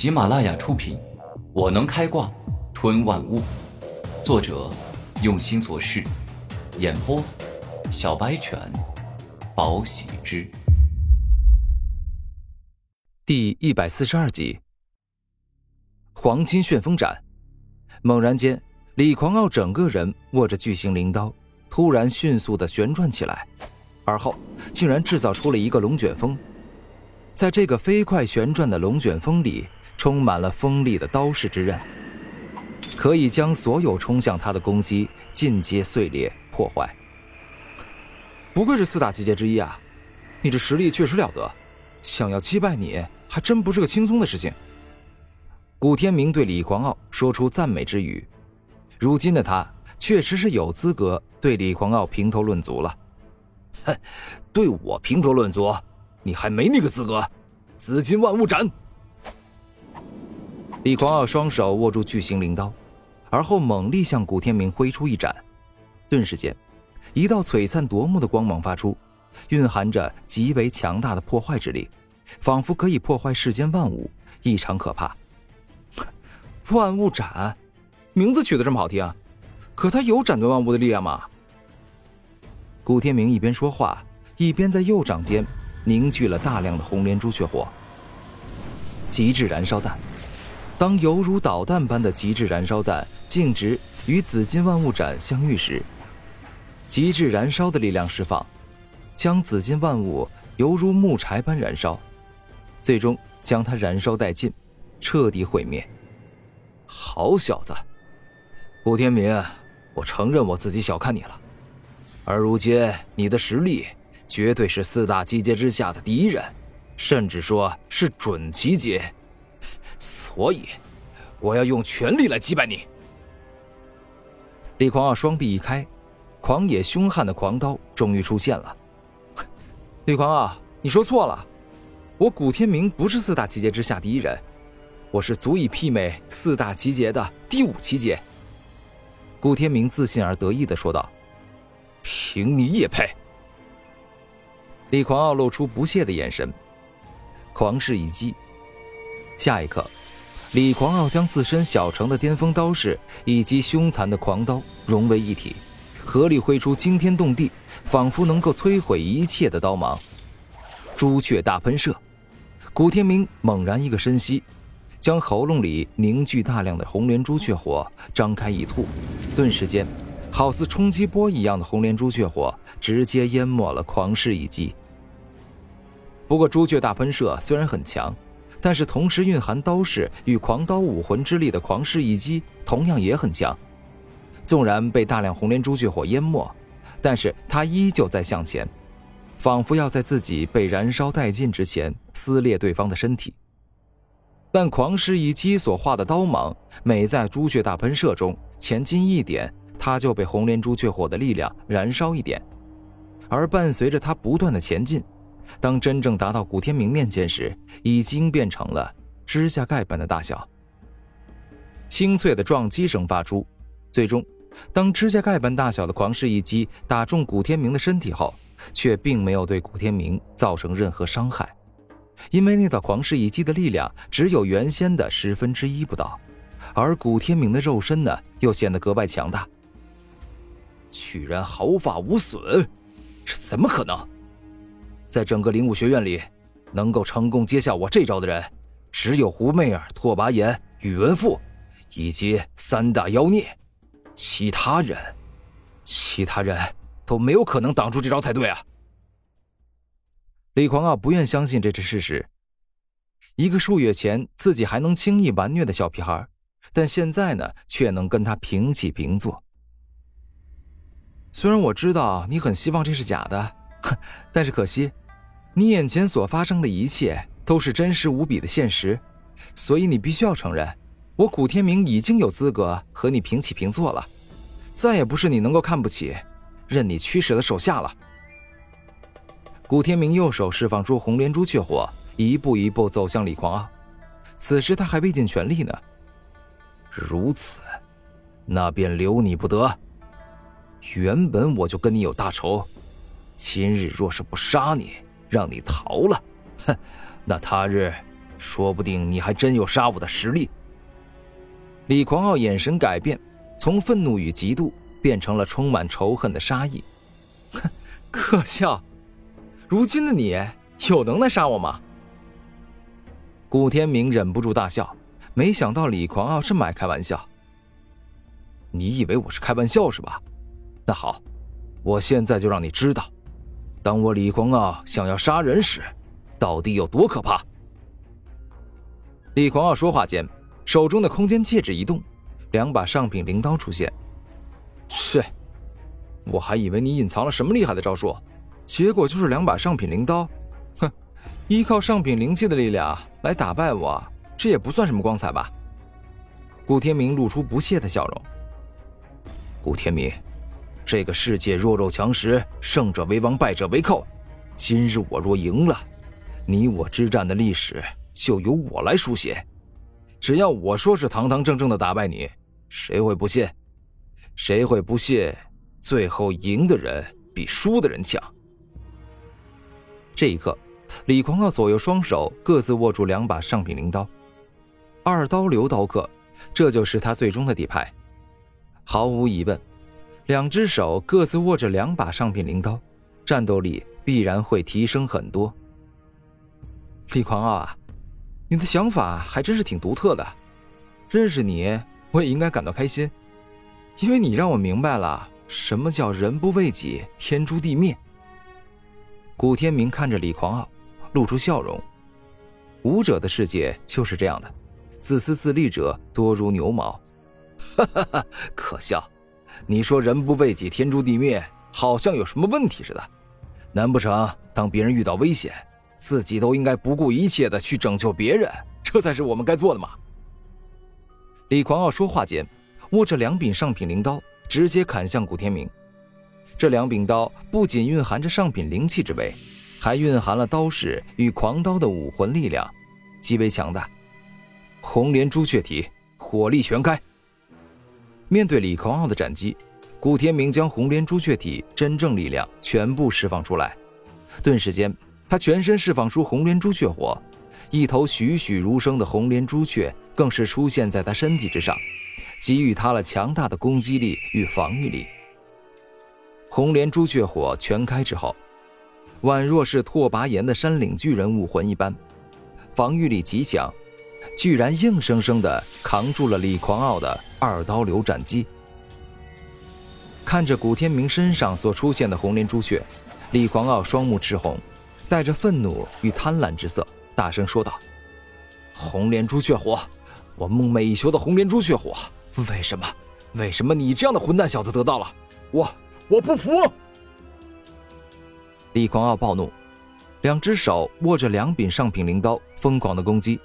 喜马拉雅出品，《我能开挂吞万物》，作者用心做事，演播小白犬，宝喜之，第一百四十二集。黄金旋风斩，猛然间，李狂傲整个人握着巨型灵刀，突然迅速的旋转起来，而后竟然制造出了一个龙卷风。在这个飞快旋转的龙卷风里，充满了锋利的刀式之刃，可以将所有冲向他的攻击尽皆碎裂破坏。不愧是四大奇杰之一啊！你这实力确实了得，想要击败你还真不是个轻松的事情。古天明对李狂傲说出赞美之语，如今的他确实是有资格对李狂傲评头论足了。哼，对我评头论足？你还没那个资格！紫金万物斩！李狂傲双手握住巨型灵刀，而后猛力向古天明挥出一斩。顿时间，一道璀璨夺目的光芒发出，蕴含着极为强大的破坏之力，仿佛可以破坏世间万物，异常可怕。万物斩，名字取得这么好听，可他有斩断万物的力量吗？古天明一边说话，一边在右掌间。凝聚了大量的红莲朱雀火。极致燃烧弹，当犹如导弹般的极致燃烧弹径直与紫金万物斩相遇时，极致燃烧的力量释放，将紫金万物犹如木柴般燃烧，最终将它燃烧殆尽，彻底毁灭。好小子，古天明，我承认我自己小看你了，而如今你的实力。绝对是四大集结之下的第一人，甚至说是准奇杰，所以我要用全力来击败你。李狂傲双臂一开，狂野凶悍的狂刀终于出现了。李狂傲，你说错了，我古天明不是四大奇杰之下第一人，我是足以媲美四大奇杰的第五奇杰。古天明自信而得意的说道：“凭你也配？”李狂傲露出不屑的眼神，狂势一击。下一刻，李狂傲将自身小成的巅峰刀式以及凶残的狂刀融为一体，合力挥出惊天动地、仿佛能够摧毁一切的刀芒——朱雀大喷射。古天明猛然一个深吸，将喉咙里凝聚大量的红莲朱雀火张开一吐，顿时间，好似冲击波一样的红莲朱雀火直接淹没了狂势一击。不过，朱雀大喷射虽然很强，但是同时蕴含刀式与狂刀武魂之力的狂势一击同样也很强。纵然被大量红莲朱雀火淹没，但是他依旧在向前，仿佛要在自己被燃烧殆尽之前撕裂对方的身体。但狂势一击所化的刀芒，每在朱雀大喷射中前进一点，他就被红莲朱雀火的力量燃烧一点，而伴随着他不断的前进。当真正达到古天明面前时，已经变成了指甲盖般的大小。清脆的撞击声发出，最终，当指甲盖般大小的狂势一击打中古天明的身体后，却并没有对古天明造成任何伤害，因为那道狂势一击的力量只有原先的十分之一不到，而古天明的肉身呢，又显得格外强大。居然毫发无损，这怎么可能？在整个灵武学院里，能够成功接下我这招的人，只有胡媚儿、拓跋炎、宇文复，以及三大妖孽。其他人，其他人都没有可能挡住这招才对啊！李狂傲不愿相信这是事实。一个数月前自己还能轻易完虐的小屁孩，但现在呢，却能跟他平起平坐。虽然我知道你很希望这是假的，哼 但是可惜。你眼前所发生的一切都是真实无比的现实，所以你必须要承认，我古天明已经有资格和你平起平坐了，再也不是你能够看不起、任你驱使的手下了。古天明右手释放出红莲朱雀火，一步一步走向李狂傲，此时他还未尽全力呢。如此，那便留你不得。原本我就跟你有大仇，今日若是不杀你，让你逃了，哼，那他日说不定你还真有杀我的实力。李狂傲眼神改变，从愤怒与嫉妒变成了充满仇恨的杀意。哼，可笑！如今的你有能耐杀我吗？古天明忍不住大笑，没想到李狂傲这么爱开玩笑。你以为我是开玩笑是吧？那好，我现在就让你知道，当我李狂傲想要杀人时，到底有多可怕。李狂傲说话间，手中的空间戒指一动，两把上品灵刀出现。是，我还以为你隐藏了什么厉害的招数，结果就是两把上品灵刀。哼，依靠上品灵气的力量来打败我，这也不算什么光彩吧？顾天明露出不屑的笑容。古天明，这个世界弱肉强食，胜者为王，败者为寇。今日我若赢了，你我之战的历史就由我来书写。只要我说是堂堂正正的打败你，谁会不信？谁会不信？最后赢的人比输的人强。这一刻，李狂傲左右双手各自握住两把上品灵刀，二刀流刀客，这就是他最终的底牌。毫无疑问，两只手各自握着两把上品灵刀，战斗力必然会提升很多。李狂傲啊，你的想法还真是挺独特的。认识你，我也应该感到开心，因为你让我明白了什么叫人不为己，天诛地灭。古天明看着李狂傲，露出笑容。武者的世界就是这样的，自私自利者多如牛毛。哈哈哈，可笑！你说人不为己，天诛地灭，好像有什么问题似的。难不成当别人遇到危险，自己都应该不顾一切的去拯救别人？这才是我们该做的吗？李狂傲说话间，握着两柄上品灵刀，直接砍向古天明。这两柄刀不仅蕴含着上品灵气之味，还蕴含了刀式与狂刀的武魂力量，极为强大。红莲朱雀体，火力全开。面对李狂傲的斩击，古天明将红莲朱雀体真正力量全部释放出来。顿时间，他全身释放出红莲朱雀火，一头栩栩如生的红莲朱雀更是出现在他身体之上，给予他了强大的攻击力与防御力。红莲朱雀火全开之后，宛若是拓跋炎的山岭巨人武魂一般，防御力极强。居然硬生生的扛住了李狂傲的二刀流斩击。看着古天明身上所出现的红莲朱雀，李狂傲双目赤红，带着愤怒与贪婪之色，大声说道：“红莲朱雀火，我梦寐以求的红莲朱雀火，为什么？为什么你这样的混蛋小子得到了？我我不服！”李狂傲暴怒，两只手握着两柄上品灵刀，疯狂的攻击。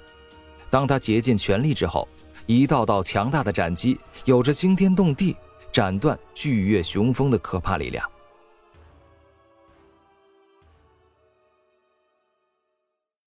当他竭尽全力之后，一道道强大的斩击，有着惊天动地、斩断巨月雄风的可怕力量。